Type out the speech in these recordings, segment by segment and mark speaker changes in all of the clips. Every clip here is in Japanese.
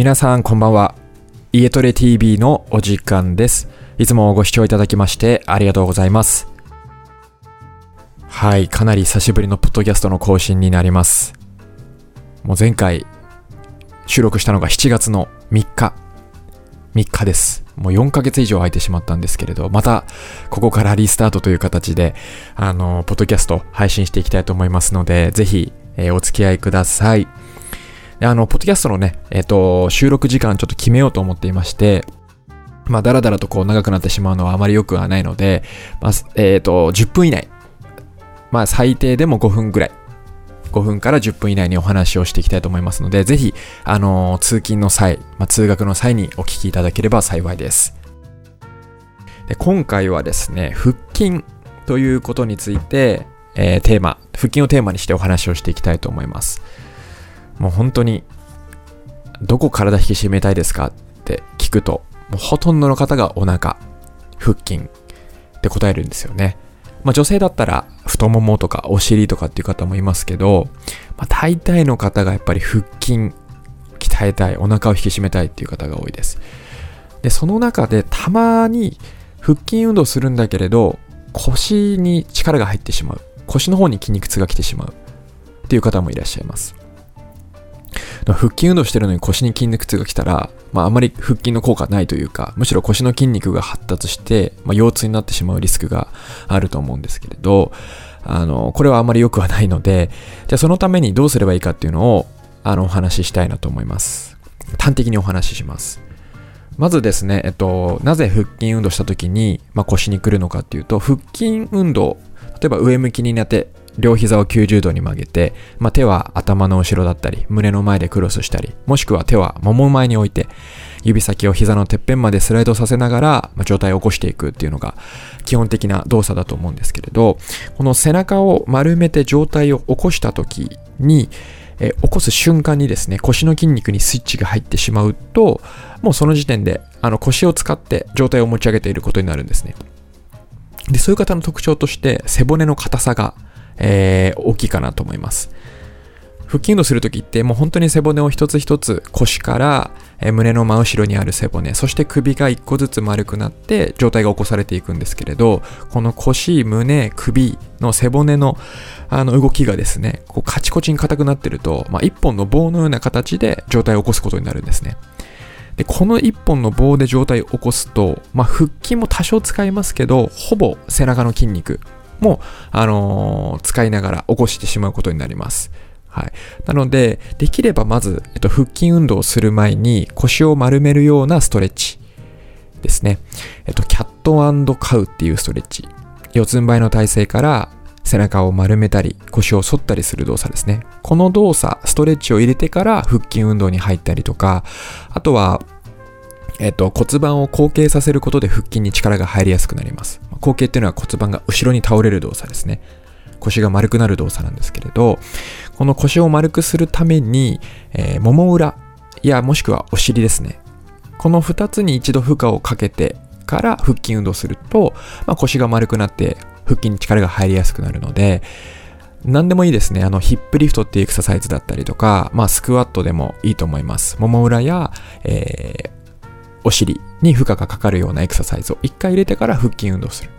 Speaker 1: 皆さんこんばんは。家トレ TV のお時間です。いつもご視聴いただきましてありがとうございます。はい、かなり久しぶりのポッドキャストの更新になります。もう前回収録したのが7月の3日。3日です。もう4ヶ月以上空いてしまったんですけれど、またここからリスタートという形で、あの、ポッドキャスト配信していきたいと思いますので、ぜひ、えーお付き合いください。あの、ポッドキャストのね、えっ、と、収録時間ちょっと決めようと思っていまして、まあ、だらだらとこう長くなってしまうのはあまり良くはないので、まあ、えっ、と、10分以内。まあ、最低でも5分ぐらい。5分から10分以内にお話をしていきたいと思いますので、ぜひ、あの通勤の際、まあ、通学の際にお聞きいただければ幸いです。で今回はですね、腹筋ということについて、えーテーマ、腹筋をテーマにしてお話をしていきたいと思います。もう本当に、どこ体引き締めたいですかって聞くと、もうほとんどの方がお腹、腹筋って答えるんですよね。まあ女性だったら太ももとかお尻とかっていう方もいますけど、まあ大体の方がやっぱり腹筋鍛えたい、お腹を引き締めたいっていう方が多いです。で、その中でたまに腹筋運動するんだけれど、腰に力が入ってしまう。腰の方に筋肉痛が来てしまう。っていう方もいらっしゃいます。腹筋運動してるのに腰に筋肉痛が来たら、まあ、あまり腹筋の効果ないというか、むしろ腰の筋肉が発達して、まあ、腰痛になってしまうリスクがあると思うんですけれど、あの、これはあまり良くはないので、じゃあそのためにどうすればいいかっていうのを、あの、お話ししたいなと思います。端的にお話しします。まずですね、えっと、なぜ腹筋運動した時に、まあ、腰に来るのかっていうと、腹筋運動、例えば上向きになって、両膝を90度に曲げて、まあ、手は頭の後ろだったり、胸の前でクロスしたり、もしくは手はもも前に置いて、指先を膝のてっぺんまでスライドさせながら、まあ、状態を起こしていくっていうのが基本的な動作だと思うんですけれど、この背中を丸めて状態を起こした時に、え起こす瞬間にですね、腰の筋肉にスイッチが入ってしまうと、もうその時点であの腰を使って状態を持ち上げていることになるんですね。で、そういう方の特徴として背骨の硬さが、えー大きいかなと思います。腹筋運動するときってもう本当に背骨を一つ一つ腰から、え胸の真後ろにある背骨、そして首が一個ずつ丸くなって状態が起こされていくんですけれど、この腰、胸、首の背骨のあの動きがですね、こうカチコチに硬くなってると、まあ、一本の棒のような形で状態を起こすことになるんですね。で、この一本の棒で状態を起こすと、まあ、腹筋も多少使いますけど、ほぼ背中の筋肉も、あのー使いながら起こしてしまうことになります。はい。なので、できればまず、えっと、腹筋運動をする前に腰を丸めるようなストレッチですね。えっと、キャットカウっていうストレッチ。四つん這いの体勢から背中を丸めたり、腰を反ったりする動作ですね。この動作、ストレッチを入れてから腹筋運動に入ったりとか、あとは、えっと、骨盤を後傾させることで腹筋に力が入りやすくなります。後傾っていうのは骨盤が後ろに倒れる動作ですね。腰が丸くなる動作なんですけれど、この腰を丸くするために、えーもも裏やもしくはお尻ですね。この2つに一度負荷をかけてから腹筋運動すると、まあ、腰が丸くなって腹筋に力が入りやすくなるので、何でもいいですね。あの、ヒップリフトっていうエクササイズだったりとか、まあ、スクワットでもいいと思います。もも裏や、えーお尻に負荷がかかるようなエクササイズを一回入れてから腹筋運動する。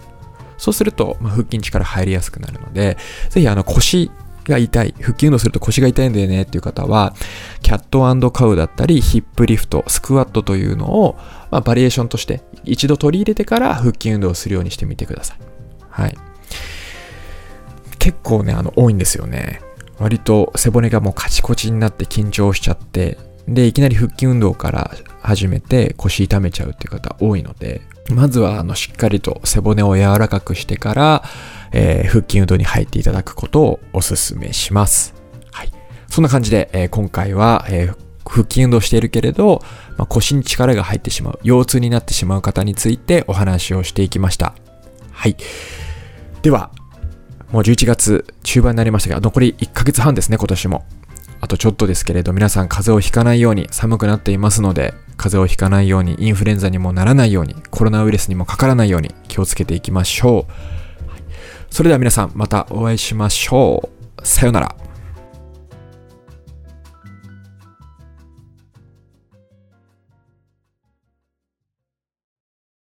Speaker 1: そうすると、まあ、腹筋力入りやすくなるので、ぜひあの腰が痛い、腹筋運動すると腰が痛いんだよねっていう方は、キャットカウだったり、ヒップリフト、スクワットというのを、まあ、バリエーションとして一度取り入れてから腹筋運動をするようにしてみてください。はい。結構ね、あの、多いんですよね。割と背骨がもうカチコチになって緊張しちゃって、で、いきなり腹筋運動から始めて腰痛めちゃうっていう方多いので、まずはあのしっかりと背骨を柔らかくしてから、えー腹筋運動に入っていただくことをお勧めします。はい。そんな感じで、えー今回は、えー腹筋運動しているけれど、まあ、腰に力が入ってしまう、腰痛になってしまう方についてお話をしていきました。はい。では、もう11月中盤になりましたが、残り1ヶ月半ですね、今年も。あとちょっとですけれど、皆さん風邪をひかないように寒くなっていますので、風邪をひかないように、インフルエンザにもならないように、コロナウイルスにもかからないように気をつけていきましょう。それでは皆さん、またお会いしましょう。さようなら。